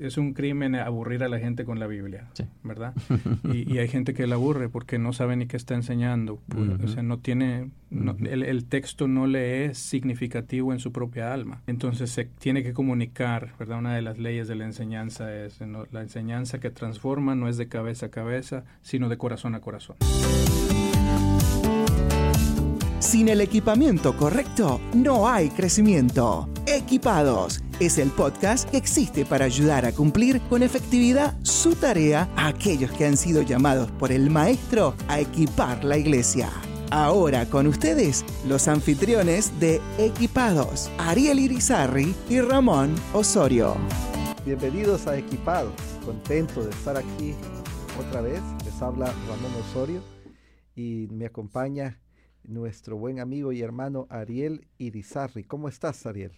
es un crimen aburrir a la gente con la Biblia, ¿verdad? y, hay gente que la aburre porque no sabe ni qué está enseñando. O sea, no tiene, el, texto no le es significativo en su propia alma. Entonces se tiene que comunicar, ¿verdad? Una de las leyes de la enseñanza es, la enseñanza que transforma no es de cabeza a cabeza, sino de corazón a corazón. Sin el equipamiento correcto, no hay crecimiento. Equipados es el podcast que existe para ayudar a cumplir con efectividad su tarea a aquellos que han sido llamados por el Maestro a equipar la iglesia. Ahora con ustedes, los anfitriones de Equipados, Ariel Irizarri y Ramón Osorio. Bienvenidos a Equipados, contento de estar aquí otra vez. Les habla Ramón Osorio y me acompaña nuestro buen amigo y hermano Ariel Irizarri. ¿Cómo estás, Ariel?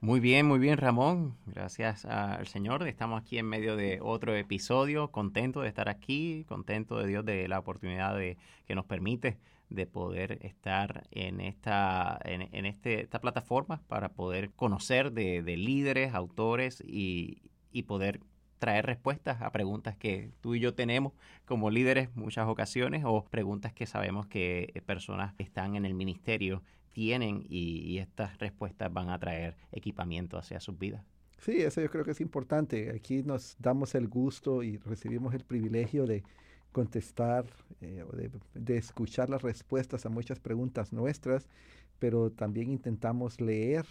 Muy bien, muy bien, Ramón. Gracias al Señor. Estamos aquí en medio de otro episodio. Contento de estar aquí, contento de Dios de la oportunidad que nos permite de poder estar en esta, en, este, esta plataforma para poder conocer de, líderes, autores y poder traer respuestas a preguntas que tú y yo tenemos como líderes muchas ocasiones o preguntas que sabemos que eh, personas que están en el ministerio tienen y, estas respuestas van a traer equipamiento hacia sus vidas. Sí, eso yo creo que es importante. Aquí nos damos el gusto y recibimos el privilegio de contestar eh, o de, de, escuchar las respuestas a muchas preguntas nuestras, pero también intentamos leer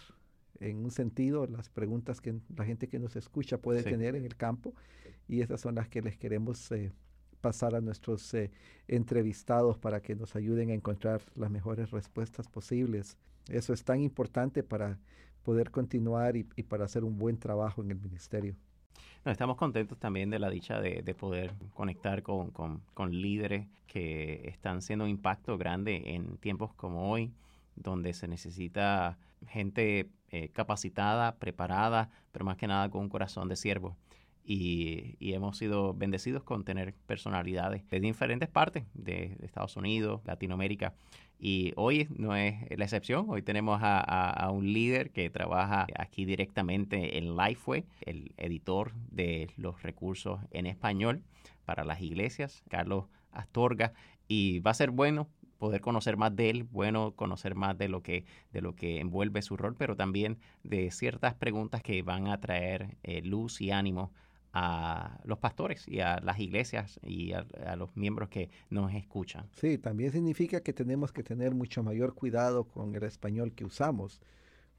en un sentido las preguntas que la gente que nos escucha puede tener en el campo y esas son las que les queremos eh, pasar a nuestros eh, entrevistados para que nos ayuden a encontrar las mejores respuestas posibles. Eso es tan importante para poder continuar y, para hacer un buen trabajo en el ministerio. estamos contentos también de la dicha de, poder conectar con, con, líderes que están haciendo un impacto grande en tiempos como hoy, donde se necesita gente eh, capacitada, preparada, pero más que nada con un corazón de siervo. Y, hemos sido bendecidos con tener personalidades de diferentes partes de, Estados Unidos, Latinoamérica. Y hoy no es la excepción. Hoy tenemos a, un líder que trabaja aquí directamente en Lifeway, el editor de los recursos en español para las iglesias, Carlos Astorga. Y va a ser bueno poder conocer más de él, bueno conocer más de lo que de lo que envuelve su rol, pero también de ciertas preguntas que van a traer eh, luz y ánimo a los pastores y a las iglesias y a, los miembros que nos escuchan. Sí, también significa que tenemos que tener mucho mayor cuidado con el español que usamos,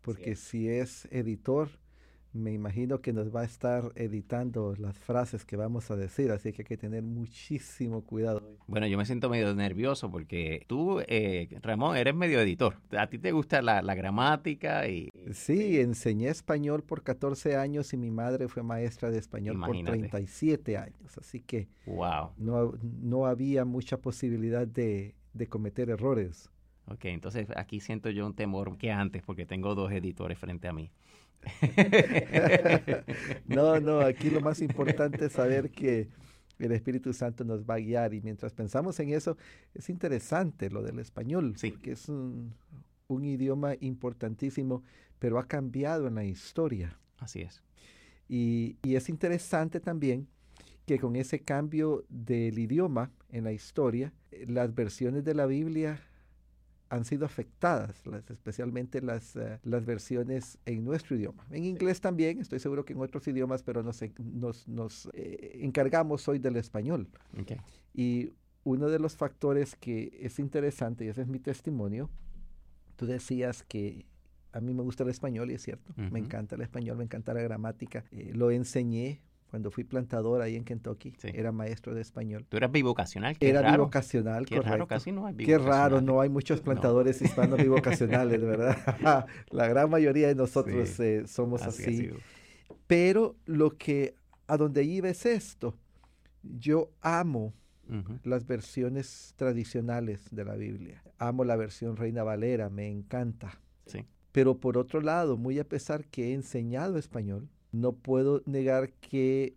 porque si es editor, me imagino que nos va a estar editando las frases que vamos a decir, así que hay que tener muchísimo cuidado. Bueno, yo me siento medio nervioso porque tú, eh, Ramón, eres medio editor. ¿A ti te gusta la, gramática? y Sí, enseñé español por 14 años y mi madre fue maestra de español por 37 años, así que wow. no, no había mucha posibilidad de, de cometer errores. Ok, entonces aquí siento yo un temor que antes porque tengo dos editores frente a mí. no, no, aquí lo más importante es saber que el Espíritu Santo nos va a guiar y mientras pensamos en eso, es interesante lo del español, sí. porque es un, idioma importantísimo, pero ha cambiado en la historia. Así es. Y, y es interesante también que con ese cambio del idioma en la historia, las versiones de la Biblia han sido afectadas, las, especialmente las, eh, las versiones en nuestro idioma. En inglés también, estoy seguro que en otros idiomas, pero nos, nos, nos eh, encargamos hoy del español. Y uno de los factores que es interesante, y ese es mi testimonio, tú decías que a mí me gusta el español y es cierto, me encanta el español, me encanta la gramática, eh, lo enseñé cuando fui plantador ahí en Kentucky, era maestro de español. ¿Tú eras bivocacional? Qué era bivocacional, Qué raro, casi no hay Qué raro, no hay muchos plantadores hispanos bivocacionales, ¿verdad? La gran mayoría de nosotros eh, somos así. Pero lo que, a donde iba es esto. Yo amo las versiones tradicionales de la Biblia. Amo la versión Reina Valera, me encanta. Sí. Pero por otro lado, muy a pesar que he enseñado español, no puedo negar que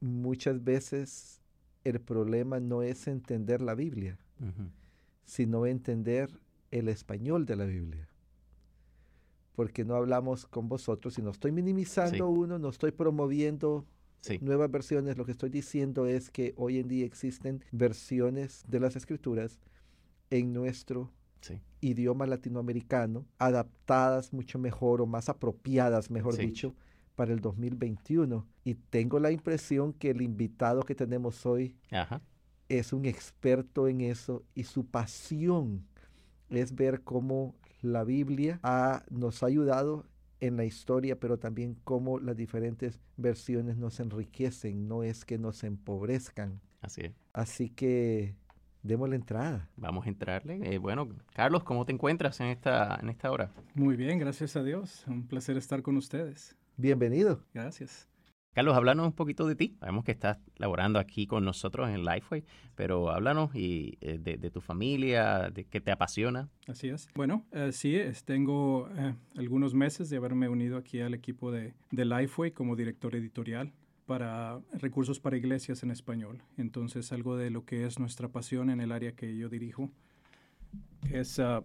muchas veces el problema no es entender la Biblia, sino entender el español de la Biblia. Porque no hablamos con vosotros y no estoy minimizando uno, no estoy promoviendo nuevas versiones, lo que estoy diciendo es que hoy en día existen versiones de las escrituras en nuestro idioma latinoamericano, adaptadas mucho mejor o más apropiadas, mejor dicho, para el 2021. Y tengo la impresión que el invitado que tenemos hoy es un experto en eso y su pasión es ver cómo la Biblia nos ha ayudado en la historia, pero también cómo las diferentes versiones nos enriquecen, no es que nos empobrezcan. Así es. Así que demos la entrada. Vamos a entrarle. Eh, bueno, Carlos, ¿cómo te encuentras en esta, en esta hora? Muy bien, gracias a Dios. Un placer estar con ustedes. Bienvenido. Gracias. Carlos, háblanos un poquito de ti. Sabemos que estás laborando aquí con nosotros en Lifeway, pero háblanos y, eh, de, tu familia, de qué te apasiona. Así es. Bueno, eh, sí, tengo algunos meses de haberme unido aquí al equipo de, de Lifeway como director editorial para recursos para iglesias en español. Entonces, algo de lo que es nuestra pasión en el área que yo dirijo es, ah,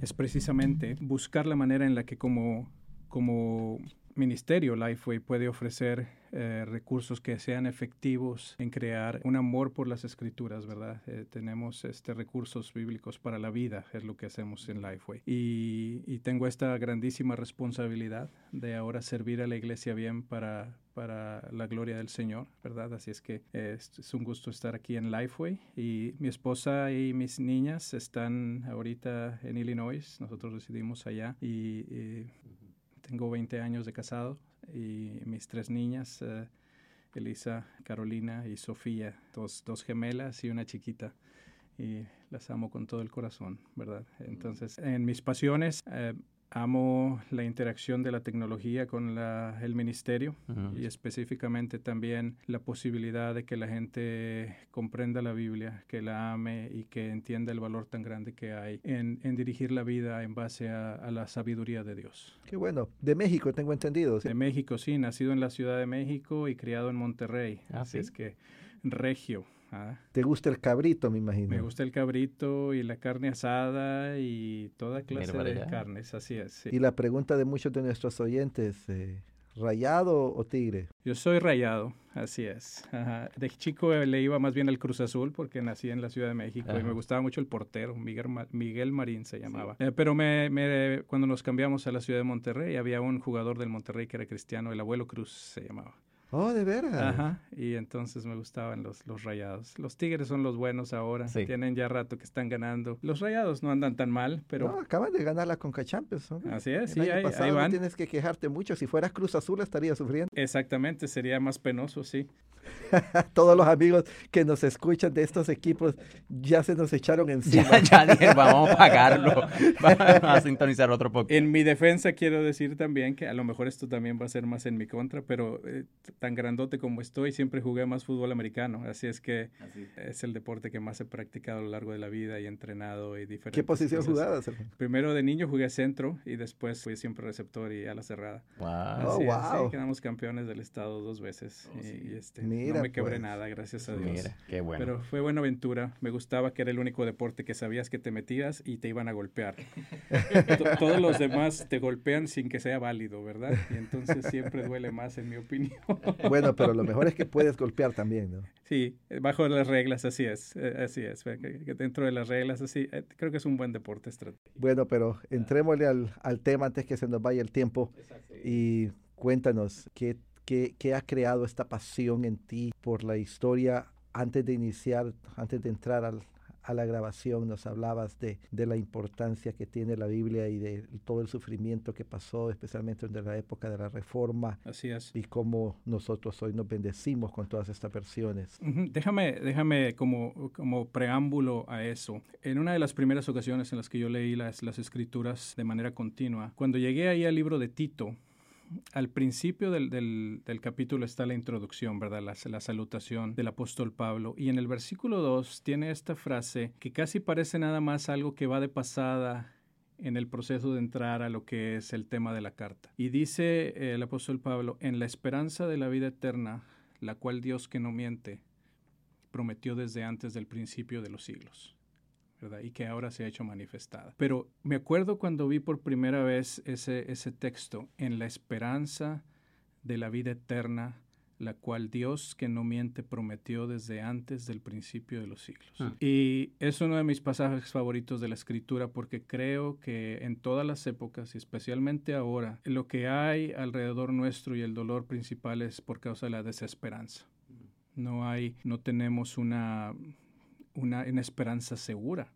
es precisamente buscar la manera en la que como, como ministerio Lifeway puede ofrecer eh, recursos que sean efectivos en crear un amor por las escrituras, ¿verdad? Eh, tenemos este, recursos bíblicos para la vida, es lo que hacemos en Lifeway. Y, tengo esta grandísima responsabilidad de ahora servir a la iglesia bien para, para la gloria del Señor, ¿verdad? Así es que es, es, un gusto estar aquí en Lifeway. Y mi esposa y mis niñas están ahorita en Illinois, nosotros residimos allá y tengo 20 años de casado y mis tres niñas, eh, Elisa, Carolina y Sofía, dos, dos gemelas y una chiquita. Y las amo con todo el corazón, ¿verdad? Entonces, en mis pasiones, eh, amo la interacción de la tecnología con el ministerio y específicamente también la posibilidad de que la gente comprenda la Biblia, que la ame y que entienda el valor tan grande que hay en, dirigir la vida en base a, la sabiduría de Dios. Qué bueno. De México, tengo entendido. De México, sí. Nacido en la Ciudad de México y criado en Monterrey. Ah, Así es que regio. ¿Te gusta el cabrito, me imagino? Me gusta el cabrito y la carne asada y toda clase de carnes, así es. Y la pregunta de muchos de nuestros oyentes, eh, ¿rayado o tigre? Yo soy rayado, así es. De chico le iba más bien al Cruz Azul porque nací en la Ciudad de México y me gustaba mucho el portero, Miguel, Miguel Marín se llamaba. Eh, pero me, cuando nos cambiamos a la Ciudad de Monterrey había un jugador del Monterrey que era cristiano, el abuelo Cruz se llamaba. Oh, de veras. Ajá. Y entonces me gustaban los, los rayados. Los tigres son los buenos ahora. Sí. Tienen ya rato que están ganando. Los rayados no andan tan mal, pero. No, acaban de ganar la Conca Champions. Así es, sí, ahí, van. No tienes que quejarte mucho. Si fueras Cruz Azul estaría sufriendo. Exactamente, sería más penoso, sí. Todos los amigos que nos escuchan de estos equipos ya se nos echaron encima. Ya, ya vamos a pagarlo. vamos a sintonizar otro poco. En mi defensa quiero decir también que a lo mejor esto también va a ser más en mi contra, pero eh, tan grandote como estoy, siempre jugué más fútbol americano. Así es que es el deporte que más he practicado a lo largo de la vida y entrenado y diferentes. ¿Qué posición jugabas? Primero de niño jugué centro y después fui siempre receptor y ala cerrada. Wow. wow. quedamos campeones del estado dos veces. Oh, y, este, Mira, no me quebré pues. nada, gracias a Dios. Mira, qué bueno. Pero fue buena aventura. Me gustaba que era el único deporte que sabías que te metías y te iban a golpear. Todos los demás te golpean sin que sea válido, ¿verdad? Y entonces siempre duele más, en mi opinión. bueno, pero lo mejor es que puedes golpear también, ¿no? Sí, bajo las reglas, así es. Eh, así es. Que dentro de las reglas, así, eh, creo que es un buen deporte estratégico. Bueno, pero entrémosle al, al tema antes que se nos vaya el tiempo. Y cuéntanos, ¿qué ¿Qué, ha creado esta pasión en ti por la historia? Antes de iniciar, antes de entrar a la grabación, nos hablabas de, la importancia que tiene la Biblia y de todo el sufrimiento que pasó, especialmente en la época de la Reforma. Así es. Y cómo nosotros hoy nos bendecimos con todas estas versiones. Déjame, déjame como, como preámbulo a eso. En una de las primeras ocasiones en las que yo leí las, las escrituras de manera continua, cuando llegué ahí al libro de Tito, al principio del, del, capítulo está la introducción, ¿verdad? La, la, salutación del apóstol Pablo. Y en el versículo 2 tiene esta frase que casi parece nada más algo que va de pasada en el proceso de entrar a lo que es el tema de la carta. Y dice eh, el apóstol Pablo, en la esperanza de la vida eterna, la cual Dios que no miente, prometió desde antes del principio de los siglos y que ahora se ha hecho manifestada. Pero me acuerdo cuando vi por primera vez ese, ese texto, en la esperanza de la vida eterna, la cual Dios que no miente prometió desde antes del principio de los siglos. Ah. Y es uno de mis pasajes favoritos de la escritura porque creo que en todas las épocas y especialmente ahora, lo que hay alrededor nuestro y el dolor principal es por causa de la desesperanza. No hay, no tenemos una, una, una esperanza segura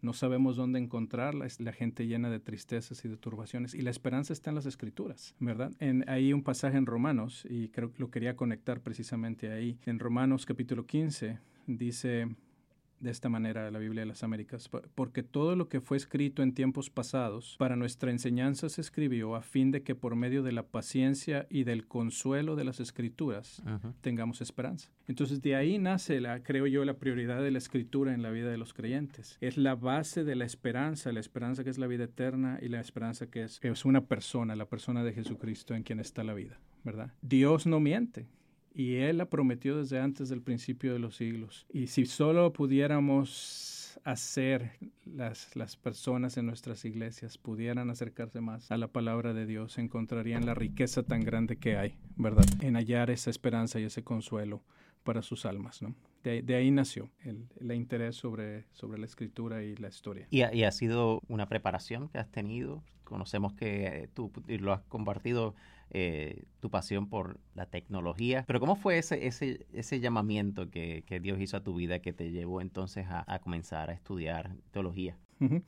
no sabemos dónde encontrarla, es la gente llena de tristezas y de turbaciones. Y la esperanza está en las escrituras, ¿verdad? En, hay un pasaje en Romanos, y creo lo quería conectar precisamente ahí. En Romanos capítulo 15 dice, de esta manera la Biblia de las Américas, porque todo lo que fue escrito en tiempos pasados para nuestra enseñanza se escribió a fin de que por medio de la paciencia y del consuelo de las escrituras tengamos esperanza. Entonces de ahí nace, la, creo yo, la prioridad de la escritura en la vida de los creyentes. Es la base de la esperanza, la esperanza que es la vida eterna y la esperanza que es, es una persona, la persona de Jesucristo en quien está la vida, ¿verdad? Dios no miente y Él la prometió desde antes del principio de los siglos. Y si solo pudiéramos hacer las, las personas en nuestras iglesias pudieran acercarse más a la palabra de Dios, encontrarían la riqueza tan grande que hay, ¿verdad? En hallar esa esperanza y ese consuelo para sus almas, ¿no? De, ahí nació el, el, interés sobre, sobre la escritura y la historia. ¿Y ha, sido una preparación que has tenido? Conocemos que tú lo has compartido eh, tu pasión por la tecnología. Pero ¿cómo fue ese, ese, ese llamamiento que, que, Dios hizo a tu vida que te llevó entonces a, comenzar a estudiar teología?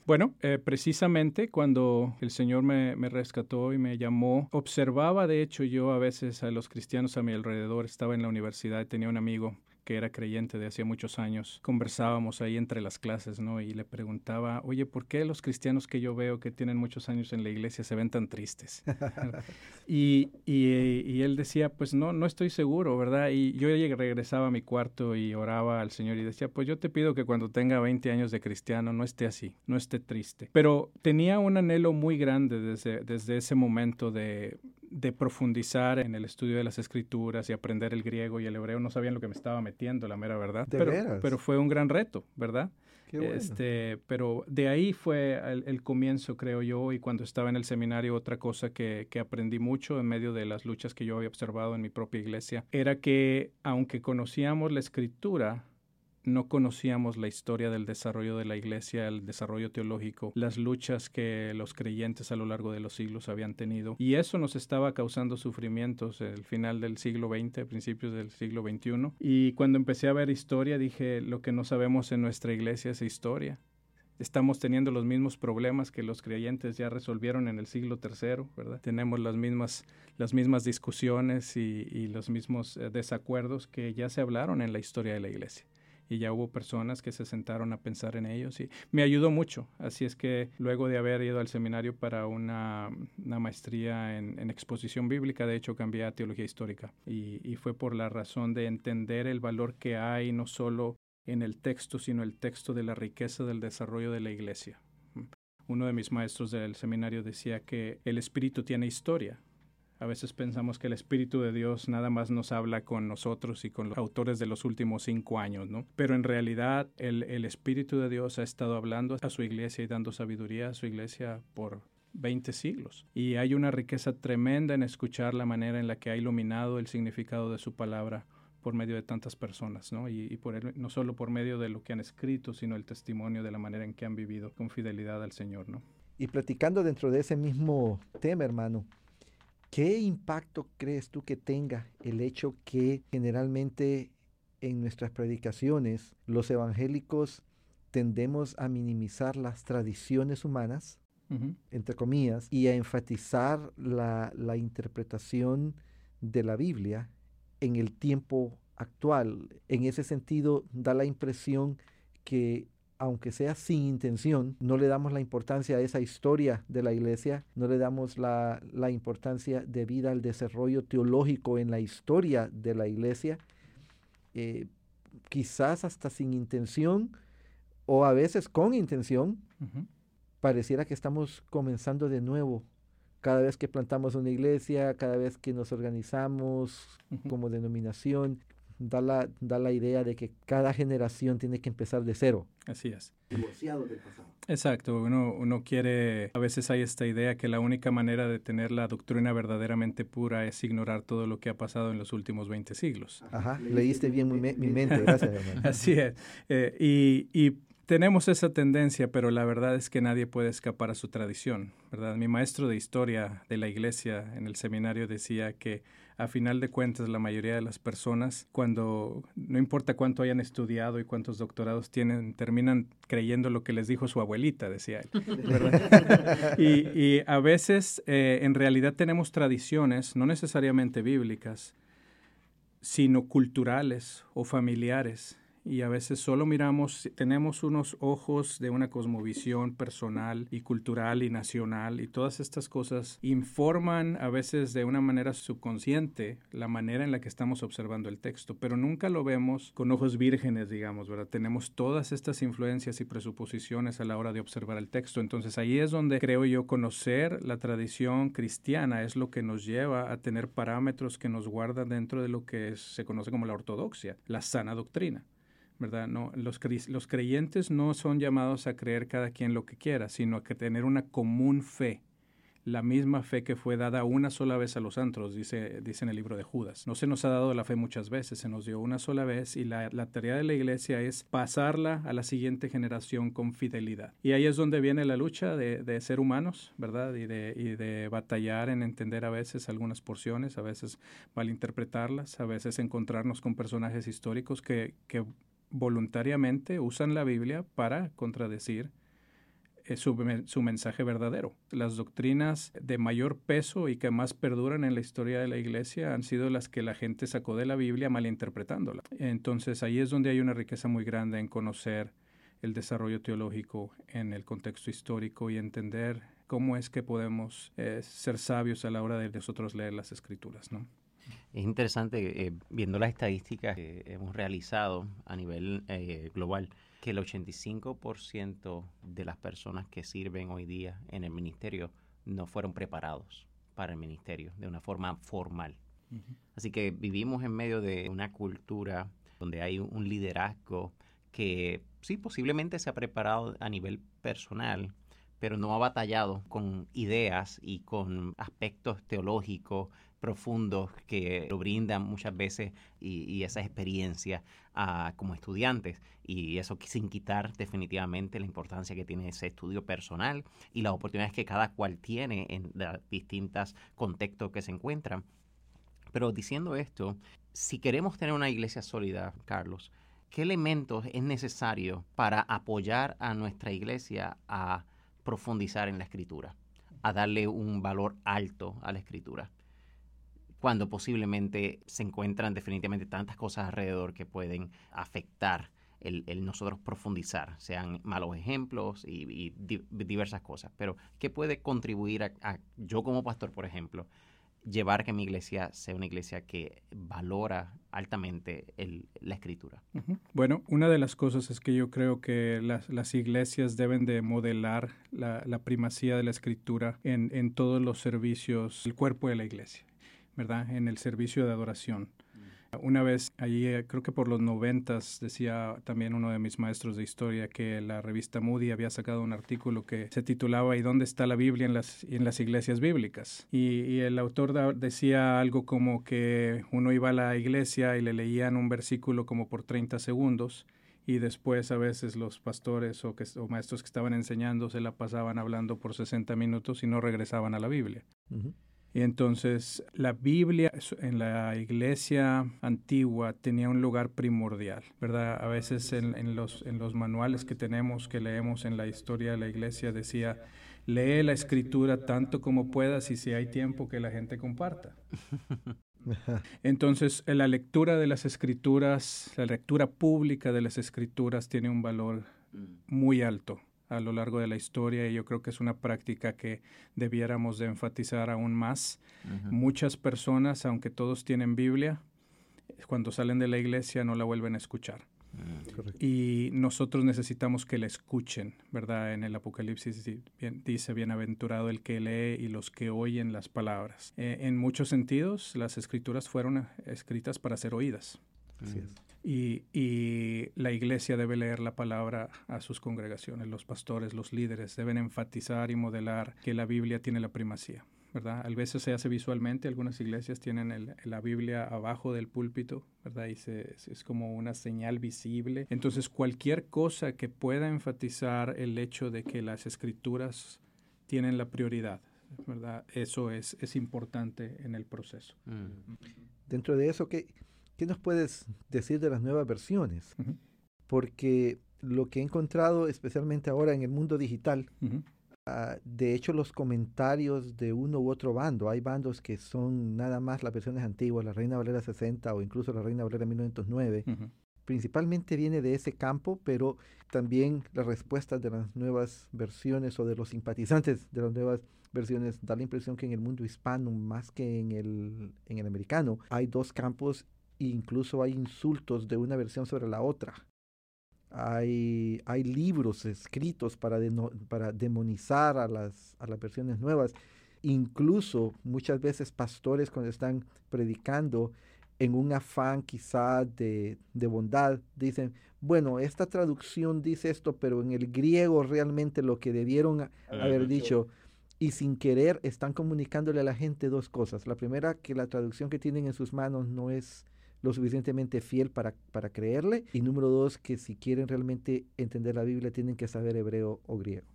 Bueno, eh, precisamente cuando el Señor me, me, rescató y me llamó, observaba de hecho yo a veces a los cristianos a mi alrededor, estaba en la universidad, tenía un amigo que era creyente de hacía muchos años, conversábamos ahí entre las clases, ¿no? Y le preguntaba, oye, ¿por qué los cristianos que yo veo que tienen muchos años en la iglesia se ven tan tristes? y, y, él decía, pues no, no estoy seguro, ¿verdad? Y yo regresaba a mi cuarto y oraba al Señor y decía, pues yo te pido que cuando tenga 20 años de cristiano no esté así, no esté triste. Pero tenía un anhelo muy grande desde, desde ese momento de, de profundizar en el estudio de las escrituras y aprender el griego y el hebreo, no sabían lo que me estaba metiendo, la mera verdad. pero, pero fue un gran reto, ¿verdad? Este, pero de ahí fue el, comienzo, creo yo, y cuando estaba en el seminario, otra cosa que, que, aprendí mucho en medio de las luchas que yo había observado en mi propia iglesia, era que aunque conocíamos la escritura, no conocíamos la historia del desarrollo de la iglesia, el desarrollo teológico, las luchas que los creyentes a lo largo de los siglos habían tenido. Y eso nos estaba causando sufrimientos el final del siglo XX, principios del siglo XXI. Y cuando empecé a ver historia, dije, lo que no sabemos en nuestra iglesia es historia estamos teniendo los mismos problemas que los creyentes ya resolvieron en el siglo III, ¿verdad? Tenemos las mismas, las mismas discusiones y, los mismos eh, desacuerdos que ya se hablaron en la historia de la iglesia y ya hubo personas que se sentaron a pensar en ellos y me ayudó mucho. Así es que luego de haber ido al seminario para una, maestría en, exposición bíblica, de hecho cambié a teología histórica y, y fue por la razón de entender el valor que hay no solo en el texto, sino el texto de la riqueza del desarrollo de la iglesia. Uno de mis maestros del seminario decía que el espíritu tiene historia, a veces pensamos que el Espíritu de Dios nada más nos habla con nosotros y con los autores de los últimos cinco años, ¿no? Pero en realidad el, el Espíritu de Dios ha estado hablando a su iglesia y dando sabiduría a su iglesia por 20 siglos. Y hay una riqueza tremenda en escuchar la manera en la que ha iluminado el significado de su palabra por medio de tantas personas, ¿no? Y, por no solo por medio de lo que han escrito, sino el testimonio de la manera en que han vivido con fidelidad al Señor, ¿no? Y platicando dentro de ese mismo tema, hermano, ¿Qué impacto crees tú que tenga el hecho que generalmente en nuestras predicaciones los evangélicos tendemos a minimizar las tradiciones humanas, entre comillas, y a enfatizar la, la interpretación de la Biblia en el tiempo actual? En ese sentido, da la impresión que aunque sea sin intención, no le damos la importancia a esa historia de la iglesia, no le damos la, importancia debida al desarrollo teológico en la historia de la iglesia, eh, quizás hasta sin intención o a veces con intención, pareciera que estamos comenzando de nuevo. Cada vez que plantamos una iglesia, cada vez que nos organizamos como denominación, da la, da la idea de que cada generación tiene que empezar de cero. Así es. Divorciado del pasado. Exacto. Uno, uno quiere, a veces hay esta idea que la única manera de tener la doctrina verdaderamente pura es ignorar todo lo que ha pasado en los últimos 20 siglos. Ajá, leíste bien mi, mi mente, gracias hermano. Así es. Eh, y, y tenemos esa tendencia, pero la verdad es que nadie puede escapar a su tradición, ¿verdad? Mi maestro de historia de la iglesia en el seminario decía que a final de cuentas la mayoría de las personas, cuando no importa cuánto hayan estudiado y cuántos doctorados tienen, terminan creyendo lo que les dijo su abuelita, decía él. y, y, a veces eh, en realidad tenemos tradiciones, no necesariamente bíblicas, sino culturales o familiares y a veces solo miramos, tenemos unos ojos de una cosmovisión personal y cultural y nacional y todas estas cosas informan a veces de una manera subconsciente la manera en la que estamos observando el texto, pero nunca lo vemos con ojos vírgenes, digamos, ¿verdad? Tenemos todas estas influencias y presuposiciones a la hora de observar el texto, entonces ahí es donde creo yo conocer la tradición cristiana es lo que nos lleva a tener parámetros que nos guardan dentro de lo que se conoce como la ortodoxia, la sana doctrina. ¿Verdad? No, los, los creyentes no son llamados a creer cada quien lo que quiera, sino a que tener una común fe, la misma fe que fue dada una sola vez a los antros, dice, dice en el libro de Judas. No se nos ha dado la fe muchas veces, se nos dio una sola vez y la, la, tarea de la iglesia es pasarla a la siguiente generación con fidelidad. Y ahí es donde viene la lucha de, de ser humanos, ¿verdad? Y de, y de batallar en entender a veces algunas porciones, a veces malinterpretarlas, a veces encontrarnos con personajes históricos que, que voluntariamente usan la Biblia para contradecir eh, su, mensaje verdadero. Las doctrinas de mayor peso y que más perduran en la historia de la iglesia han sido las que la gente sacó de la Biblia malinterpretándola. Entonces ahí es donde hay una riqueza muy grande en conocer el desarrollo teológico en el contexto histórico y entender cómo es que podemos eh, ser sabios a la hora de nosotros leer las escrituras, ¿no? Es interesante, eh, viendo las estadísticas que hemos realizado a nivel eh, global, que el 85% de las personas que sirven hoy día en el ministerio no fueron preparados para el ministerio de una forma formal. Así que vivimos en medio de una cultura donde hay un liderazgo que sí, posiblemente se ha preparado a nivel personal, pero no ha batallado con ideas y con aspectos teológicos profundos que lo brindan muchas veces y, y esa experiencia uh, como estudiantes. Y eso sin quitar definitivamente la importancia que tiene ese estudio personal y las oportunidades que cada cual tiene en los distintos contextos que se encuentran. Pero diciendo esto, si queremos tener una iglesia sólida, Carlos, ¿qué elementos es necesario para apoyar a nuestra iglesia a profundizar en la escritura, a darle un valor alto a la escritura? Cuando posiblemente se encuentran definitivamente tantas cosas alrededor que pueden afectar el, nosotros profundizar, sean malos ejemplos y, diversas cosas. Pero, ¿qué puede contribuir a, yo como pastor, por ejemplo, llevar que mi iglesia sea una iglesia que valora altamente la escritura? Bueno, una de las cosas es que yo creo que las, iglesias deben de modelar la, primacía de la escritura en, en todos los servicios, el cuerpo de la iglesia. ¿Verdad? En el servicio de adoración. Una vez allí, eh, creo que por los noventas, decía también uno de mis maestros de historia que la revista Moody había sacado un artículo que se titulaba ¿Y dónde está la Biblia en las, en las iglesias bíblicas? Y, el autor decía algo como que uno iba a la iglesia y le leían un versículo como por 30 segundos y después a veces los pastores o, que, o maestros que estaban enseñando se la pasaban hablando por 60 minutos y no regresaban a la Biblia. Y entonces la Biblia en la iglesia antigua tenía un lugar primordial, ¿verdad? A veces en, los, en los manuales que tenemos, que leemos en la historia de la iglesia, decía, lee la escritura tanto como puedas y si hay tiempo que la gente comparta. Entonces, la lectura de las escrituras, la lectura pública de las escrituras tiene un valor mm. muy alto a lo largo de la historia y yo creo que es una práctica que debiéramos de enfatizar aún más. Muchas personas, aunque todos tienen Biblia, cuando salen de la iglesia no la vuelven a escuchar. Mm. Y nosotros necesitamos que la escuchen, ¿verdad? En el Apocalipsis dice, bienaventurado el que lee y los que oyen las palabras. Eh, en muchos sentidos, las escrituras fueron escritas para ser oídas. Y, y, la iglesia debe leer la palabra a sus congregaciones, los pastores, los líderes deben enfatizar y modelar que la Biblia tiene la primacía. ¿verdad? A veces se hace visualmente, algunas iglesias tienen la Biblia abajo del púlpito, ¿verdad? Y se, es como una señal visible. Entonces, cualquier cosa que pueda enfatizar el hecho de que las escrituras tienen la prioridad, ¿verdad? Eso es, es importante en el proceso. Mm. Dentro de eso, ¿qué, ¿qué, nos puedes decir de las nuevas versiones? Porque lo que he encontrado, especialmente ahora en el mundo digital, Ah, de hecho, los comentarios de uno u otro bando, hay bandos que son nada más las versiones antiguas, la Reina Valera 60 o incluso la Reina Valera 1909, principalmente viene de ese campo, pero también las respuestas de las nuevas versiones o de los simpatizantes de las nuevas versiones da la impresión que en el mundo hispano, más que en el, en el americano, hay dos campos incluso hay insultos de una versión sobre la otra hay, hay libros escritos para, para demonizar a las, a las versiones nuevas. Incluso muchas veces pastores cuando están predicando en un afán quizá de, de, bondad, dicen, bueno, esta traducción dice esto, pero en el griego realmente lo que debieron haber dicho, y sin querer están comunicándole a la gente dos cosas. La primera, que la traducción que tienen en sus manos no es lo suficientemente fiel para, para creerle. Y número dos, que si quieren realmente entender la Biblia tienen que saber hebreo o griego.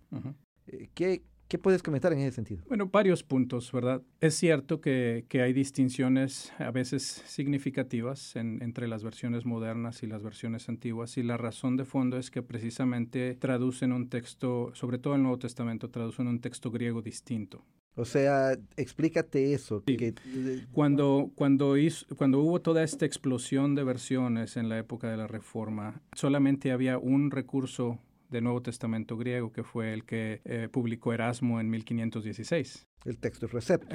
Eh, ¿qué, ¿Qué puedes comentar en ese sentido? Bueno, varios puntos, ¿verdad? Es cierto que, que hay distinciones a veces significativas entre las versiones modernas y las versiones antiguas y la razón de fondo es que precisamente traducen un texto, sobre todo el Nuevo Testamento, traducen un texto griego distinto. O sea, explícate eso. cuando, cuando, hizo, cuando hubo toda esta explosión de versiones en la época de la Reforma, solamente había un recurso del Nuevo Testamento griego que fue el que eh, publicó Erasmo en 1516. El texto recepto.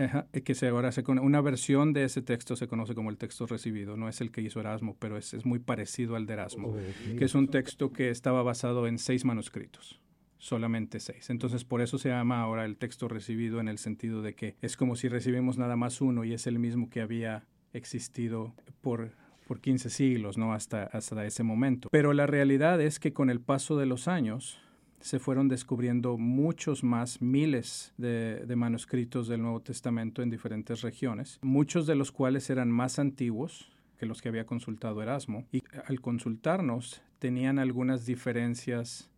que se ahora se una versión de ese texto se conoce como el texto recibido. No es el que hizo Erasmo, pero es, es muy parecido al de Erasmo, oh, que es un texto que estaba basado en seis manuscritos solamente seis. Entonces, por eso se llama ahora el texto recibido en el sentido de que es como si recibimos nada más uno y es el mismo que había existido por por 15 siglos, ¿no? Hasta, hasta ese momento. Pero la realidad es que con el paso de los años se fueron descubriendo muchos más miles de, de, manuscritos del Nuevo Testamento en diferentes regiones, muchos de los cuales eran más antiguos que los que había consultado Erasmo, y al consultarnos tenían algunas diferencias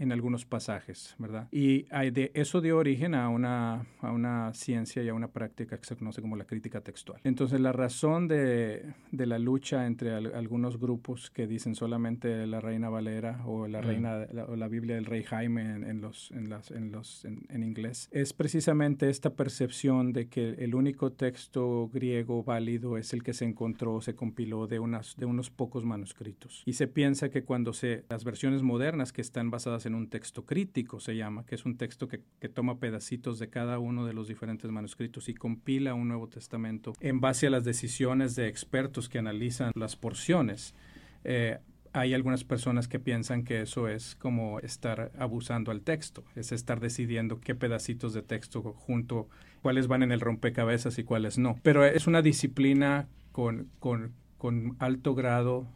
en algunos pasajes, ¿verdad? Y de, eso dio origen a una, a una ciencia y a una práctica que se conoce como la crítica textual. Entonces, la razón de, de la lucha entre algunos grupos que dicen solamente la Reina Valera o la mm. Reina o la Biblia del Rey Jaime en, los, en, las, en, los, en, inglés es precisamente esta percepción de que el único texto griego válido es el que se encontró, se compiló de, unas, de unos pocos manuscritos. Y se piensa que cuando se, las versiones modernas que están basadas en un texto crítico, se llama, que es un texto que, toma pedacitos de cada uno de los diferentes manuscritos y compila un Nuevo Testamento en base a las decisiones de expertos que analizan las porciones. Eh, hay algunas personas que piensan que eso es como estar abusando al texto, es estar decidiendo qué pedacitos de texto junto, cuáles van en el rompecabezas y cuáles no. Pero es una disciplina con, con, con alto grado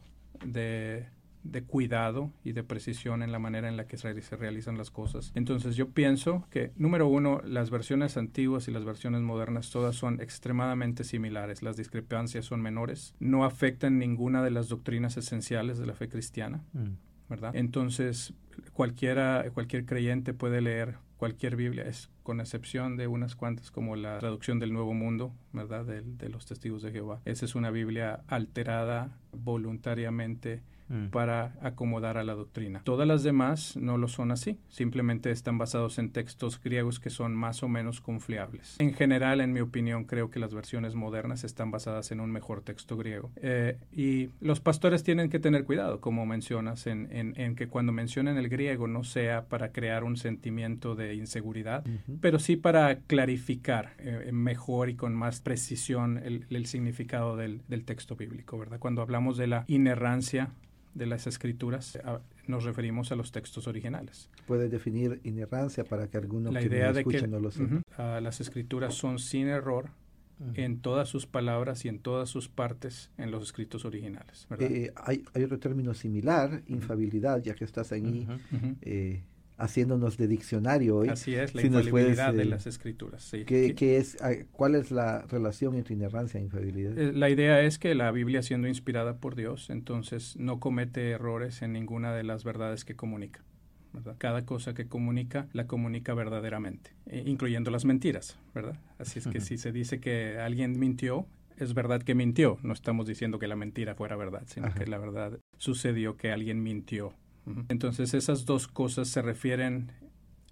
de de cuidado y de precisión en la manera en la que se, realizan las cosas. Entonces yo pienso que, número uno, las versiones antiguas y las versiones modernas todas son extremadamente similares. Las discrepancias son menores, no afectan ninguna de las doctrinas esenciales de la fe cristiana. Mm. ¿verdad? Entonces, cualquiera, cualquier creyente puede leer cualquier Biblia, es con excepción de unas cuantas como la traducción del Nuevo Mundo, ¿verdad? De, de los testigos de Jehová. Esa es una Biblia alterada voluntariamente Mm. para acomodar a la doctrina. Todas las demás no lo son así, simplemente están basados en textos griegos que son más o menos confiables. En general, en mi opinión, creo que las versiones modernas están basadas en un mejor texto griego. Eh, y los pastores tienen que tener cuidado, como mencionas, en, en, que cuando mencionen el griego no sea para crear un sentimiento de inseguridad, pero sí para clarificar eh, mejor y con más precisión el, el significado del, del texto bíblico, ¿verdad? Cuando hablamos de la inerrancia de las escrituras nos referimos a los textos originales. ¿Puedes definir inerrancia para que alguno la idea de que, no lo sepa? las escrituras son sin error en todas sus palabras y en todas sus partes en los escritos originales. Eh, hay, hay, otro término similar, infabilidad, ya que estás ahí eh, haciéndonos de diccionario hoy. Así es, la infalibilidad de eh, las escrituras. ¿qué, es, ¿Cuál es la relación entre inerrancia e infabilidad? La idea es que la Biblia siendo inspirada por Dios, entonces no comete errores en ninguna de las verdades que comunica. Cada cosa que comunica, la comunica verdaderamente, eh, incluyendo las mentiras, ¿verdad? Así es que si se dice que alguien mintió, es verdad que mintió. No estamos diciendo que la mentira fuera verdad, sino que la verdad sucedió que alguien mintió. Entonces esas dos cosas se refieren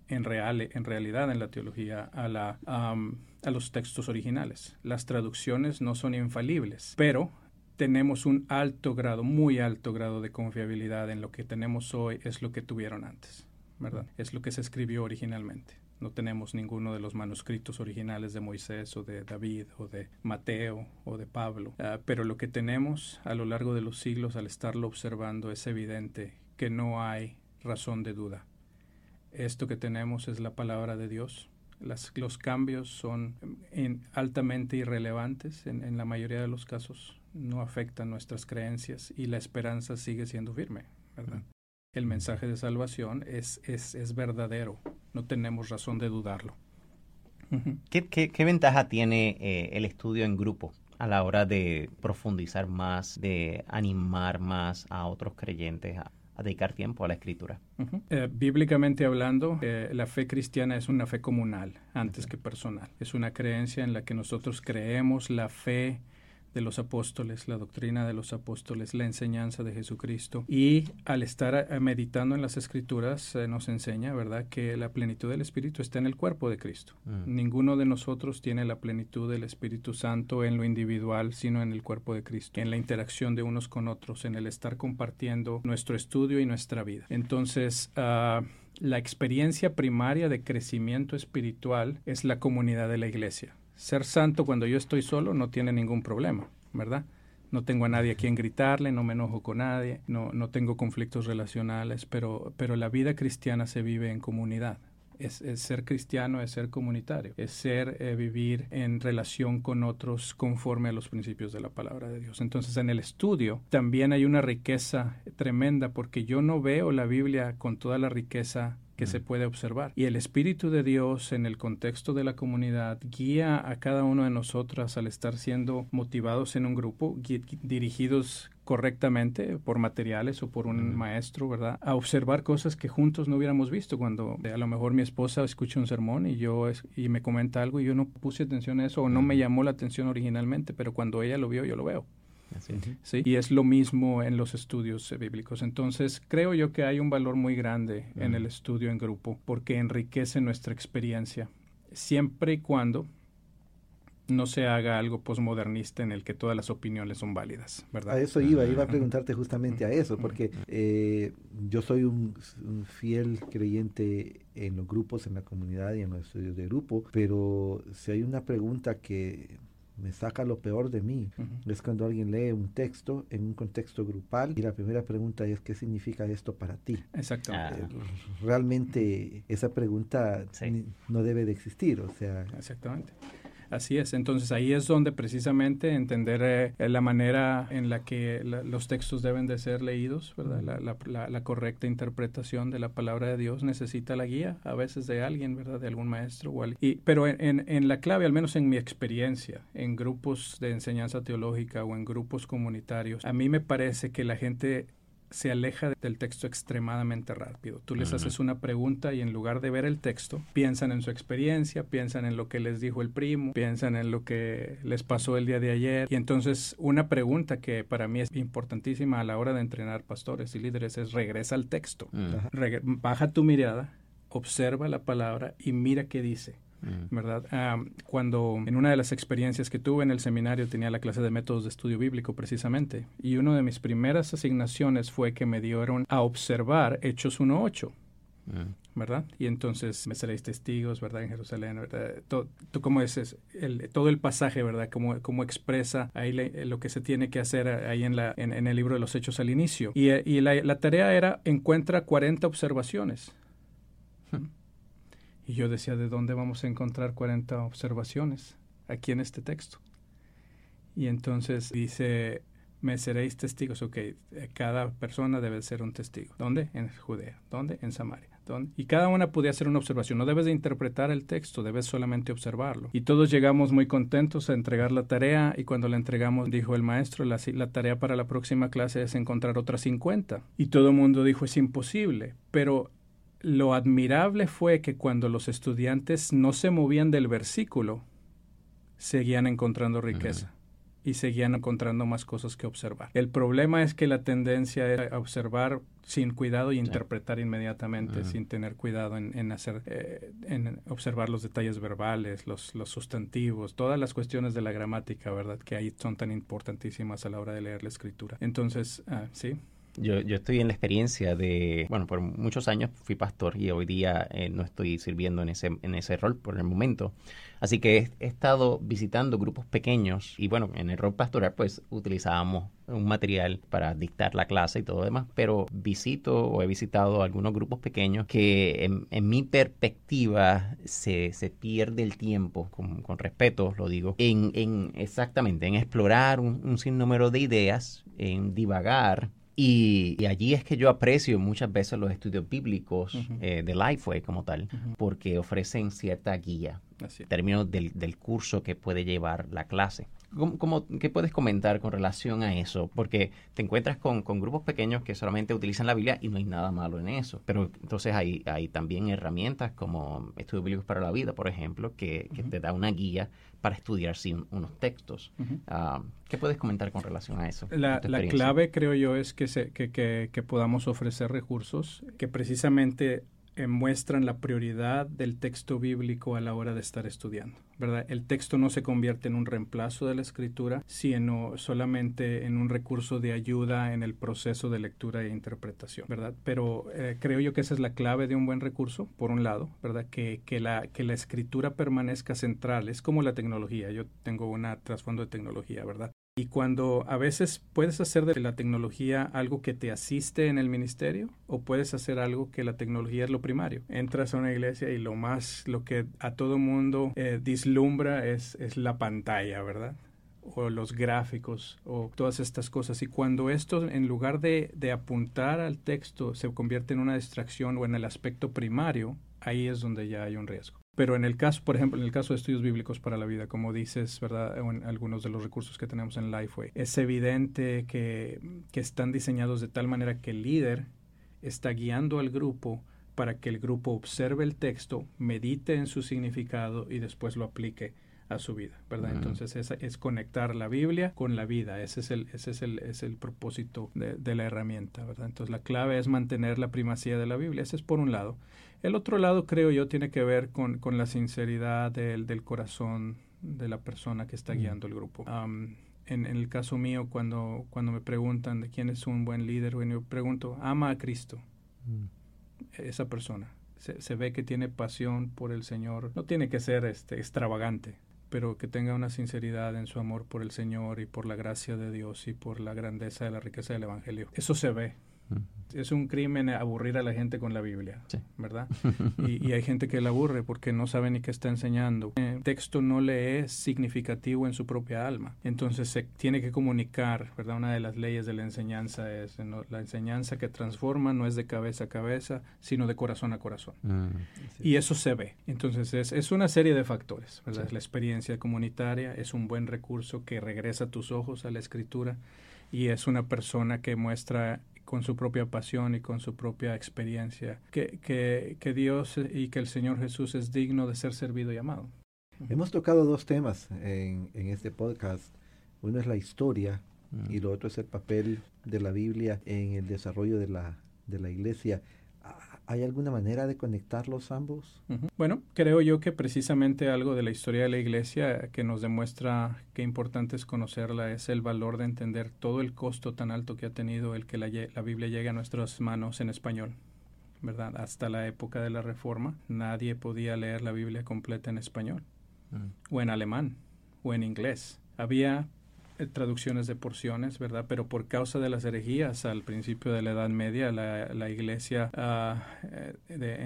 en, en realidad en la teología a, la, a los textos originales. Las traducciones no son infalibles, pero tenemos un alto grado, muy alto grado de confiabilidad en lo que tenemos hoy es lo que tuvieron antes, ¿verdad? Es lo que se escribió originalmente. No tenemos ninguno de los manuscritos originales de Moisés o de David o de Mateo o de Pablo, ah, pero lo que tenemos a lo largo de los siglos al estarlo observando es evidente que no hay razón de duda. Esto que tenemos es la palabra de Dios. Las, los cambios son altamente irrelevantes en, en la mayoría de los casos no afecta nuestras creencias y la esperanza sigue siendo firme, ¿verdad? El mensaje de salvación es, es, es verdadero, no tenemos razón de dudarlo. ¿Qué, qué, ventaja tiene eh, el estudio en grupo a la hora de profundizar más, de animar más a otros creyentes a, dedicar tiempo a la escritura? Eh, bíblicamente hablando, eh, la fe cristiana es una fe comunal antes que personal. Es una creencia en la que nosotros creemos la fe de los apóstoles, la doctrina de los apóstoles, la enseñanza de Jesucristo. Y al estar eh, meditando en las escrituras eh, nos enseña, ¿verdad?, que la plenitud del Espíritu está en el cuerpo de Cristo. Mm. Ninguno de nosotros tiene la plenitud del Espíritu Santo en lo individual, sino en el cuerpo de Cristo, en la interacción de unos con otros, en el estar compartiendo nuestro estudio y nuestra vida. Entonces, uh, la experiencia primaria de crecimiento espiritual es la comunidad de la iglesia ser santo cuando yo estoy solo no tiene ningún problema, ¿verdad? No tengo a nadie a quien gritarle, no me enojo con nadie, no, no tengo conflictos relacionales, pero, pero la vida cristiana se vive en comunidad. Es, ser cristiano, es ser comunitario, es ser eh, vivir en relación con otros conforme a los principios de la palabra de Dios. Entonces en el estudio también hay una riqueza tremenda porque yo no veo la Biblia con toda la riqueza que se puede observar. Y el Espíritu de Dios en el contexto de la comunidad guía a cada uno de nosotros al estar siendo motivados en un grupo, dirigidos correctamente por materiales o por un maestro, ¿verdad? A observar cosas que juntos no hubiéramos visto cuando a lo mejor mi esposa escucha un sermón y yo y me comenta algo y yo no puse atención a eso o no me llamó la atención originalmente, pero cuando ella lo vio yo lo veo. ¿Sí? Y es lo mismo en los estudios bíblicos. Entonces, creo yo que hay un valor muy grande en el estudio en grupo porque enriquece nuestra experiencia, siempre y cuando no se haga algo posmodernista en el que todas las opiniones son válidas, ¿verdad? A eso iba, iba a preguntarte justamente a eso, porque eh, yo soy un, fiel creyente en los grupos, en la comunidad y en los estudios de grupo, pero si hay una pregunta que me saca lo peor de mí. Es cuando alguien lee un texto en un contexto grupal y la primera pregunta es ¿qué significa esto para ti? Exactamente. Eh, realmente esa pregunta no debe de existir, o sea. Exactamente. Así es, entonces ahí es donde precisamente entender eh, la manera en la que los textos deben de ser leídos, ¿verdad? La, correcta interpretación de la palabra de Dios necesita la guía a veces de alguien, ¿verdad? De algún maestro o Y, pero en, en la clave, al menos en mi experiencia, en grupos de enseñanza teológica o en grupos comunitarios, a mí me parece que la gente se aleja del texto extremadamente rápido. Tú les haces una pregunta y en lugar de ver el texto, piensan en su experiencia, piensan en lo que les dijo el primo, piensan en lo que les pasó el día de ayer. Y entonces una pregunta que para mí es importantísima a la hora de entrenar pastores y líderes es regresa al texto. baja tu mirada, observa la palabra y mira qué dice. Mm. ¿verdad? Ah, cuando en una de las experiencias que tuve en el seminario tenía la clase de métodos de estudio bíblico precisamente, y una de mis primeras asignaciones fue que me dieron a observar Hechos 1.8. Mm. ¿verdad? Y entonces me seréis testigos, ¿verdad? En Jerusalén, ¿verdad? Todo, ¿Cómo es el, todo el pasaje, ¿verdad? Cómo, cómo expresa ahí lo que se tiene que hacer ahí en, la, en, el libro de los Hechos al inicio. Y, y la, la, tarea era, encuentra 40 observaciones. Y yo decía, ¿de dónde vamos a encontrar 40 observaciones? aquí en este texto. Y entonces dice, me seréis testigos. Ok, eh, cada persona debe ser un testigo. ¿Dónde? En Judea. ¿Dónde? En Samaria. ¿Dónde? Y cada una podía hacer una observación. No debes de interpretar el texto, debes solamente observarlo. Y todos llegamos muy contentos a entregar la tarea y cuando la entregamos dijo el maestro, la, la tarea para la próxima clase es encontrar otras 50. Y todo el mundo dijo, es imposible. Pero lo admirable fue que cuando los estudiantes no se movían del versículo, seguían encontrando riqueza y seguían encontrando más cosas que observar. El problema es que la tendencia es observar sin cuidado y interpretar inmediatamente, sin tener cuidado en, hacer, eh, en observar los detalles verbales, los, los sustantivos, todas las cuestiones de la gramática, ¿verdad? Que ahí son tan importantísimas a la hora de leer la escritura. Entonces, ah, sí. Yo, yo, estoy en la experiencia de, bueno, por muchos años fui pastor y hoy día eh, no estoy sirviendo en ese, en ese rol por el momento. Así que he, estado visitando grupos pequeños y bueno, en el rol pastoral pues utilizábamos un material para dictar la clase y todo lo demás, pero visito o he visitado algunos grupos pequeños que en, mi perspectiva se, se, pierde el tiempo, con, con respeto lo digo, en, en, exactamente, en explorar un, un sinnúmero de ideas, en divagar y, allí es que yo aprecio muchas veces los estudios bíblicos eh, de Lifeway como tal, porque ofrecen cierta guía en términos del, del, curso que puede llevar la clase. ¿Cómo, qué puedes comentar con relación a eso? Porque te encuentras con, con, grupos pequeños que solamente utilizan la Biblia y no hay nada malo en eso. Pero entonces hay, hay también herramientas como Estudios Bíblicos para la Vida, por ejemplo, que, que te da una guía para estudiar sin unos textos. Ah, ¿Qué puedes comentar con relación a eso? La, la clave, creo yo, es que, se, que, que, que podamos ofrecer recursos que precisamente eh, muestran la prioridad del texto bíblico a la hora de estar estudiando, ¿verdad? El texto no se convierte en un reemplazo de la escritura, sino solamente en un recurso de ayuda en el proceso de lectura e interpretación, ¿verdad? Pero eh, creo yo que esa es la clave de un buen recurso, por un lado, ¿verdad? Que, que, la, que la escritura permanezca central, es como la tecnología, yo tengo un trasfondo de tecnología, ¿verdad? Y cuando a veces puedes hacer de la tecnología algo que te asiste en el ministerio o puedes hacer algo que la tecnología es lo primario. Entras a una iglesia y lo más, lo que a todo mundo eh, dislumbra es, es la pantalla, ¿verdad? o los gráficos o todas estas cosas. Y cuando esto, en lugar de, de, apuntar al texto, se convierte en una distracción o en el aspecto primario, ahí es donde ya hay un riesgo. Pero en el caso, por ejemplo, en el caso de estudios bíblicos para la vida, como dices, ¿verdad? En algunos de los recursos que tenemos en Lifeway, es evidente que, que están diseñados de tal manera que el líder está guiando al grupo para que el grupo observe el texto, medite en su significado y después lo aplique a su vida, ¿verdad? Entonces es, es, conectar la Biblia con la vida, ese es el, ese es el, es el propósito de, de, la herramienta, ¿verdad? Entonces la clave es mantener la primacía de la Biblia, ese es por un lado. El otro lado, creo yo, tiene que ver con, con la sinceridad del, del, corazón de la persona que está guiando el grupo. en, en, el caso mío, cuando, cuando me preguntan de quién es un buen líder, bueno, yo pregunto, ama a Cristo, esa persona. Se, se, ve que tiene pasión por el Señor. No tiene que ser este, extravagante, pero que tenga una sinceridad en su amor por el Señor y por la gracia de Dios y por la grandeza de la riqueza del Evangelio. Eso se ve es un crimen aburrir a la gente con la Biblia, ¿verdad? Y, hay gente que la aburre porque no sabe ni qué está enseñando. El texto no le es significativo en su propia alma. Entonces se tiene que comunicar, ¿verdad? Una de las leyes de la enseñanza es la enseñanza que transforma no es de cabeza a cabeza, sino de corazón a corazón. Mm. Y eso se ve. Entonces es, es una serie de factores, ¿verdad? La experiencia comunitaria es un buen recurso que regresa tus ojos a la escritura y es una persona que muestra con su propia pasión y con su propia experiencia, que, que, que, Dios y que el Señor Jesús es digno de ser servido y amado. Hemos tocado dos temas en, en este podcast. Uno es la historia y lo otro es el papel de la Biblia en el desarrollo de la, de la iglesia. ¿Hay alguna manera de conectarlos ambos? Bueno, creo yo que precisamente algo de la historia de la Iglesia que nos demuestra qué importante es conocerla es el valor de entender todo el costo tan alto que ha tenido el que la, la Biblia llegue a nuestras manos en español. ¿verdad? Hasta la época de la Reforma nadie podía leer la Biblia completa en español, mm. o en alemán, o en inglés. Había traducciones de porciones, ¿verdad? Pero por causa de las herejías al principio de la Edad Media, la, iglesia ah, eh,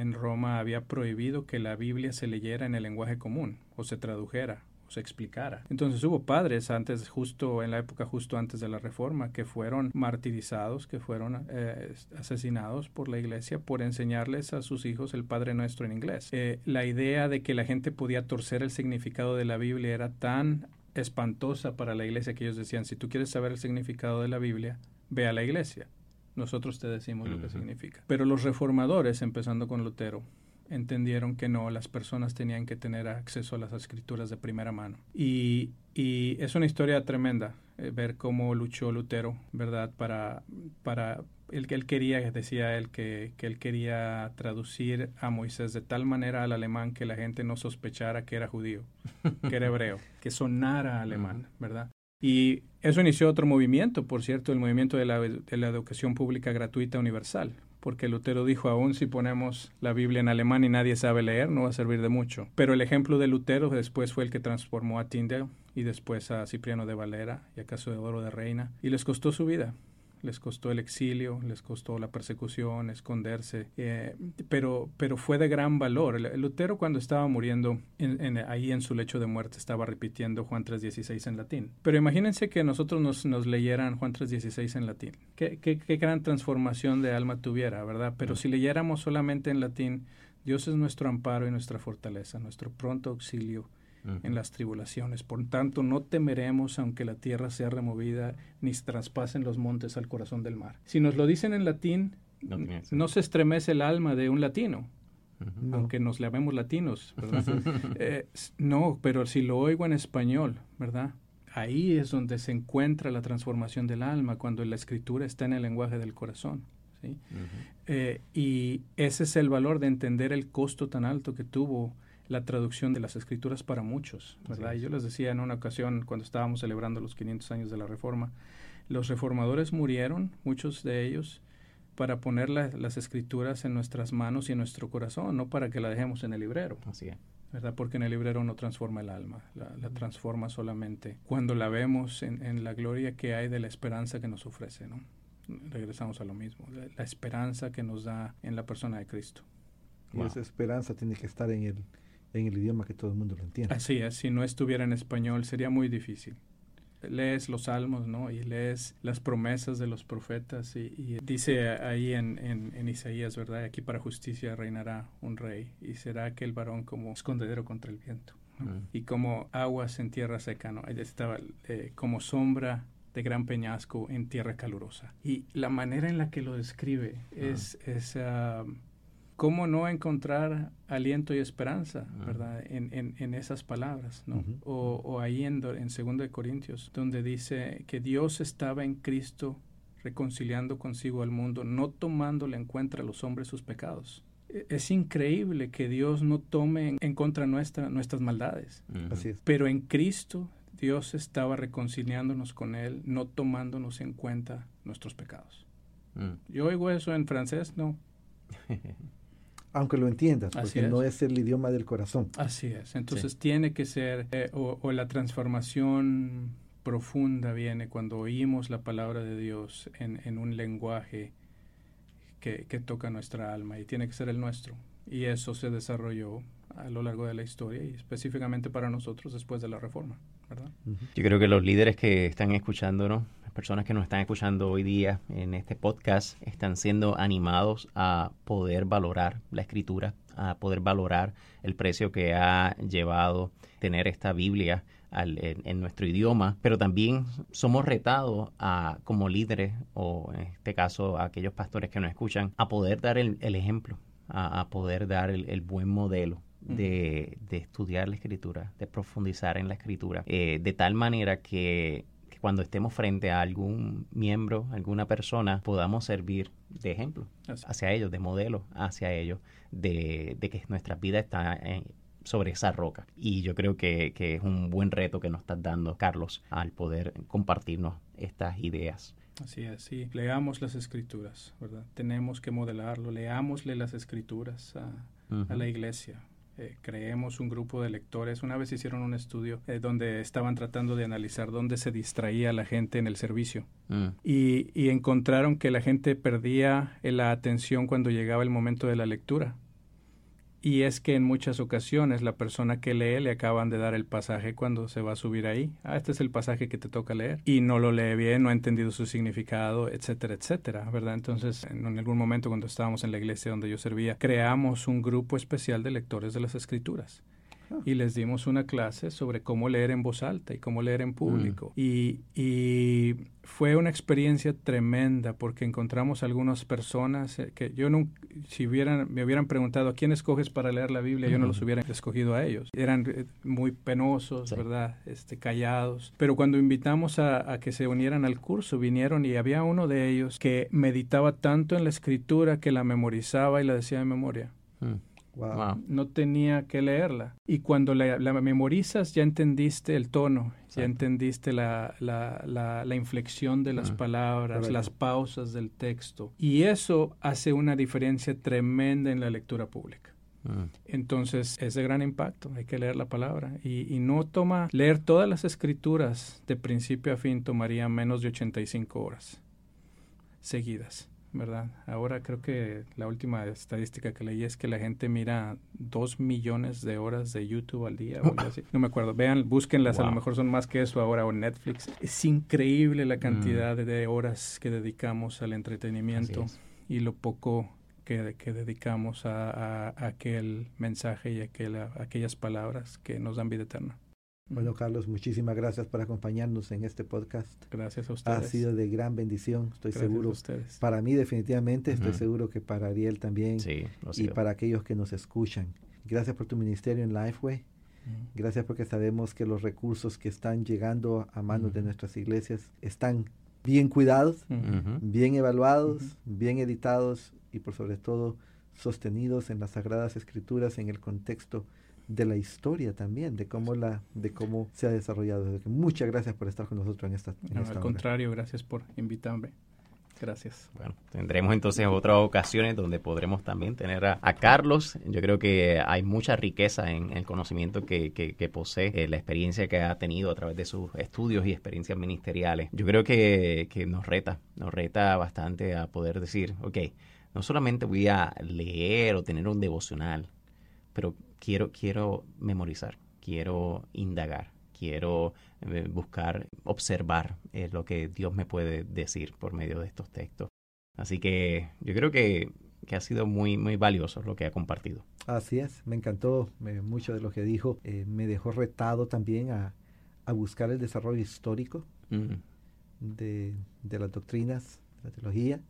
en Roma había prohibido que la Biblia se leyera en el lenguaje común o se tradujera se explicara. Entonces hubo padres antes, justo en la época justo antes de la Reforma, que fueron martirizados, que fueron eh, asesinados por la Iglesia por enseñarles a sus hijos el Padre Nuestro en inglés. Eh, la idea de que la gente podía torcer el significado de la Biblia era tan espantosa para la Iglesia que ellos decían, si tú quieres saber el significado de la Biblia, ve a la Iglesia. Nosotros te decimos lo que significa. Pero los reformadores, empezando con Lutero, entendieron que no, las personas tenían que tener acceso a las escrituras de primera mano. Y, y es una historia tremenda eh, ver cómo luchó Lutero, ¿verdad? Para, para el que él quería, decía él, que, que, él quería traducir a Moisés de tal manera al alemán que la gente no sospechara que era judío, que era hebreo, que sonara alemán, ¿verdad? Y eso inició otro movimiento, por cierto, el movimiento de la, de la educación pública gratuita universal, porque Lutero dijo, aún si ponemos la Biblia en alemán y nadie sabe leer, no va a servir de mucho. Pero el ejemplo de Lutero después fue el que transformó a Tyndale y después a Cipriano de Valera y a Caso de Oro de Reina, y les costó su vida les costó el exilio, les costó la persecución, esconderse, eh, pero, pero fue de gran valor. Lutero cuando estaba muriendo en, ahí en su lecho de muerte estaba repitiendo Juan 3.16 en latín. Pero imagínense que nosotros nos, nos leyeran Juan 3.16 en latín. ¿Qué, ¿Qué, qué, gran transformación de alma tuviera, ¿verdad? Pero si leyéramos solamente en latín, Dios es nuestro amparo y nuestra fortaleza, nuestro pronto auxilio en las tribulaciones. Por tanto, no temeremos aunque la tierra sea removida, ni se traspasen los montes al corazón del mar. Si nos lo dicen en latín, no, se estremece el alma de un latino. Aunque nos llamemos latinos, eh, no, pero si lo oigo en español, ¿verdad? Ahí es donde se encuentra la transformación del alma, cuando la escritura está en el lenguaje del corazón. ¿sí? Eh, y ese es el valor de entender el costo tan alto que tuvo la traducción de las escrituras para muchos, ¿verdad? Y yo les decía en una ocasión cuando estábamos celebrando los 500 años de la Reforma, los reformadores murieron, muchos de ellos, para poner las escrituras en nuestras manos y en nuestro corazón, no para que la dejemos en el librero. Así es. ¿verdad? Porque en el librero no transforma el alma, la, transforma solamente cuando la vemos en, la gloria que hay de la esperanza que nos ofrece, ¿no? Regresamos a lo mismo, la, esperanza que nos da en la persona de Cristo. Y esa esperanza tiene que estar en el, en el idioma que todo el mundo lo entiende. Así es, si no estuviera en español sería muy difícil. Lees los salmos, ¿no? Y lees las promesas de los profetas y, dice ahí en, en, Isaías, ¿verdad? Aquí para justicia reinará un rey y será aquel varón como escondedero contra el viento. Mm. Y como aguas en tierra seca, ¿no? Estaba eh, como sombra de gran peñasco en tierra calurosa. Y la manera en la que lo describe es, es ¿cómo no encontrar aliento y esperanza, verdad, en, en, esas palabras, ¿no? o, o, ahí en, en 2 de Corintios, donde dice que Dios estaba en Cristo reconciliando consigo al mundo, no tomándole en cuenta a los hombres sus pecados. E, es increíble que Dios no tome en contra nuestra, nuestras maldades. Así es. Pero en Cristo Dios estaba reconciliándonos con Él, no tomándonos en cuenta nuestros pecados. Mm. Yo oigo eso en francés, no. aunque lo entiendas, porque no es el idioma del corazón. Así es. Entonces tiene que ser, eh, o, la transformación profunda viene cuando oímos la palabra de Dios en, un lenguaje que, toca nuestra alma y tiene que ser el nuestro. Y eso se desarrolló a lo largo de la historia y específicamente para nosotros después de la reforma. ¿Verdad? Yo creo que los líderes que están escuchándonos personas que nos están escuchando hoy día en este podcast están siendo animados a poder valorar la escritura, a poder valorar el precio que ha llevado tener esta Biblia en, nuestro idioma, pero también somos retados a, como líderes, o en este caso a aquellos pastores que nos escuchan, a poder dar el, ejemplo, a, poder dar el, buen modelo de, estudiar la escritura, de profundizar en la escritura, eh, de tal manera que cuando estemos frente a algún miembro, alguna persona, podamos servir de ejemplo hacia ellos, de modelo hacia ellos, de, que nuestra vida está sobre esa roca. Y yo creo que, es un buen reto que nos estás dando, Carlos, al poder compartirnos estas ideas. Así es, sí. Leamos las escrituras, ¿verdad? Tenemos que modelarlo. Leámosle las escrituras a la iglesia. Eh, creemos un grupo de lectores. Una vez hicieron un estudio eh, donde estaban tratando de analizar dónde se distraía la gente en el servicio. Mm. Y, y, encontraron que la gente perdía la atención cuando llegaba el momento de la lectura. Y es que en muchas ocasiones la persona que lee le acaban de dar el pasaje cuando se va a subir ahí. Ah, este es el pasaje que te toca leer. Y no lo lee bien, no ha entendido su significado, etcétera, etcétera, ¿verdad? Entonces, en algún momento cuando estábamos en la iglesia donde yo servía, creamos un grupo especial de lectores de las escrituras y les dimos una clase sobre cómo leer en voz alta y cómo leer en público. Mm. Y, fue una experiencia tremenda porque encontramos algunas personas eh, que yo no, si hubieran, me hubieran preguntado quién escoges para leer la Biblia, yo no los hubiera escogido a ellos. Eran eh, muy penosos, ¿verdad? Este, callados. Pero cuando invitamos a, que se unieran al curso, vinieron y había uno de ellos que meditaba tanto en la escritura que la memorizaba y la decía de memoria. Mm. No tenía que leerla. Y cuando la, memorizas ya entendiste el tono, ya entendiste la, la, inflexión de las palabras, las pausas del texto. Y eso hace una diferencia tremenda en la lectura pública. Entonces es de gran impacto, hay que leer la palabra y, y, no toma, leer todas las escrituras de principio a fin tomaría menos de 85 horas seguidas. ¿Verdad? Ahora creo que la última estadística que leí es que la gente mira dos millones de horas de YouTube al día. O así. No me acuerdo. Vean, búsquenlas, a lo mejor son más que eso ahora o Netflix. Es increíble la cantidad mm. de horas que dedicamos al entretenimiento y lo poco que, que dedicamos a, aquel mensaje y a aquellas palabras que nos dan vida eterna. Bueno, Carlos, muchísimas gracias por acompañarnos en este podcast. Gracias a ustedes. Ha sido de gran bendición, estoy seguro. Para mí definitivamente, estoy seguro que para Ariel también sí, y para aquellos que nos escuchan. Gracias por tu ministerio en Lifeway. Gracias porque sabemos que los recursos que están llegando a manos de nuestras iglesias están bien cuidados, bien evaluados, bien editados y por sobre todo sostenidos en las sagradas escrituras en el contexto de la historia también, de cómo la, de cómo se ha desarrollado. Muchas gracias por estar con nosotros en esta. En al contrario, gracias por invitarme. Gracias. Bueno, tendremos entonces otras ocasiones donde podremos también tener a, Carlos. Yo creo que hay mucha riqueza en el conocimiento que, que, posee, eh, la experiencia que ha tenido a través de sus estudios y experiencias ministeriales. Yo creo que, que nos reta, nos reta bastante a poder decir, ok, no solamente voy a leer o tener un devocional, pero quiero, quiero memorizar, quiero indagar, quiero eh, buscar, observar eh, lo que Dios me puede decir por medio de estos textos. Así que yo creo que, ha sido muy, muy valioso lo que ha compartido. Así es, me encantó mucho de lo que dijo. Eh, me dejó retado también a, buscar el desarrollo histórico de, de, las doctrinas, de la teología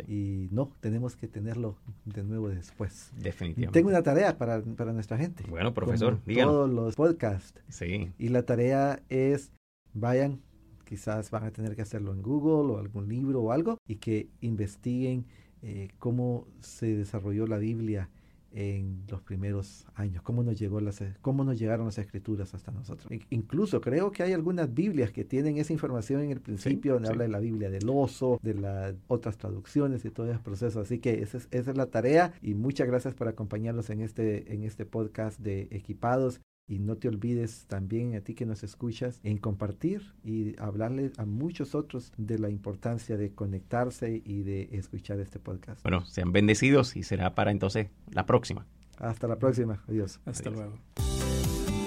y no, tenemos que tenerlo de nuevo después. Definitivamente. Tengo una tarea para, para nuestra gente. Bueno, profesor, Todos los podcasts. Sí. Y la tarea es, vayan, quizás van a tener que hacerlo en Google o algún libro o algo, y que investiguen eh, cómo se desarrolló la Biblia en los primeros años, cómo nos, llegó las, cómo nos llegaron las escrituras hasta nosotros. incluso creo que hay algunas Biblias que tienen esa información en el principio, donde habla de la Biblia del oso, de las otras traducciones y todo ese proceso. Así que esa es, esa es la tarea y muchas gracias por acompañarnos en este, en este podcast de Equipados. Y no te olvides también a ti que nos escuchas en compartir y hablarle a muchos otros de la importancia de conectarse y de escuchar este podcast. Bueno, sean bendecidos y será para entonces la próxima. Hasta la próxima. Adiós. Hasta luego.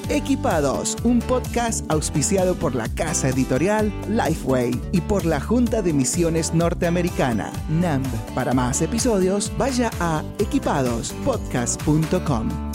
Equipados, un podcast auspiciado por la casa editorial Lifeway y por la Junta de Misiones Norteamericana, NAMB. Para más episodios, vaya a equipadospodcast.com.